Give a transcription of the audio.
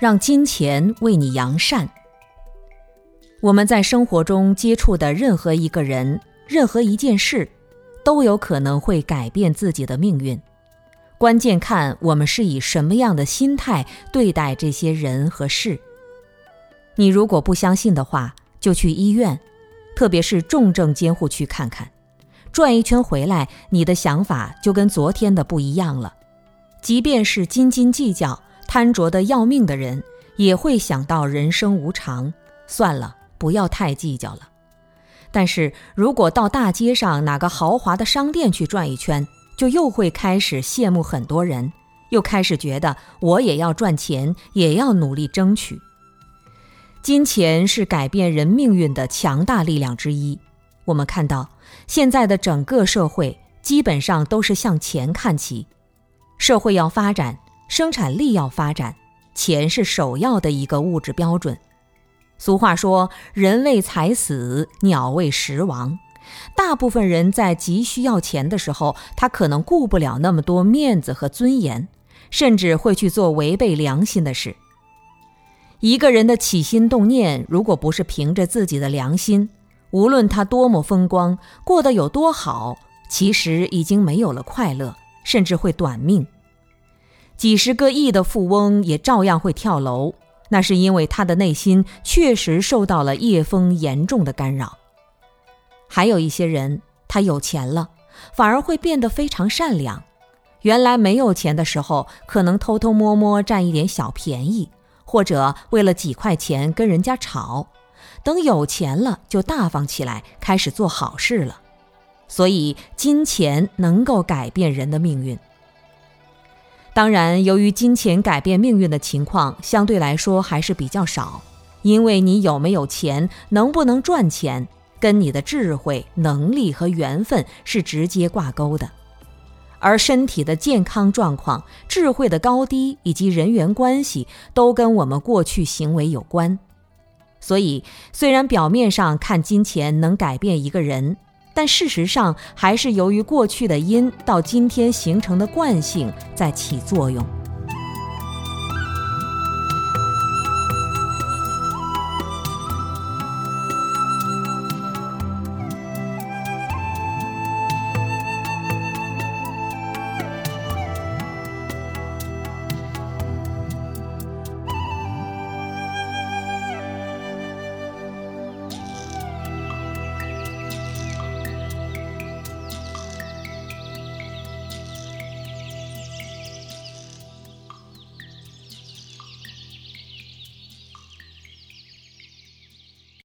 让金钱为你扬善。我们在生活中接触的任何一个人、任何一件事，都有可能会改变自己的命运。关键看我们是以什么样的心态对待这些人和事。你如果不相信的话，就去医院，特别是重症监护区看看，转一圈回来，你的想法就跟昨天的不一样了。即便是斤斤计较、贪着的要命的人，也会想到人生无常，算了。不要太计较了。但是如果到大街上哪个豪华的商店去转一圈，就又会开始羡慕很多人，又开始觉得我也要赚钱，也要努力争取。金钱是改变人命运的强大力量之一。我们看到现在的整个社会基本上都是向钱看齐，社会要发展，生产力要发展，钱是首要的一个物质标准。俗话说：“人为财死，鸟为食亡。”大部分人在急需要钱的时候，他可能顾不了那么多面子和尊严，甚至会去做违背良心的事。一个人的起心动念，如果不是凭着自己的良心，无论他多么风光，过得有多好，其实已经没有了快乐，甚至会短命。几十个亿的富翁也照样会跳楼。那是因为他的内心确实受到了夜风严重的干扰。还有一些人，他有钱了，反而会变得非常善良。原来没有钱的时候，可能偷偷摸摸占一点小便宜，或者为了几块钱跟人家吵。等有钱了，就大方起来，开始做好事了。所以，金钱能够改变人的命运。当然，由于金钱改变命运的情况相对来说还是比较少，因为你有没有钱，能不能赚钱，跟你的智慧、能力和缘分是直接挂钩的。而身体的健康状况、智慧的高低以及人缘关系，都跟我们过去行为有关。所以，虽然表面上看金钱能改变一个人。但事实上，还是由于过去的因到今天形成的惯性在起作用。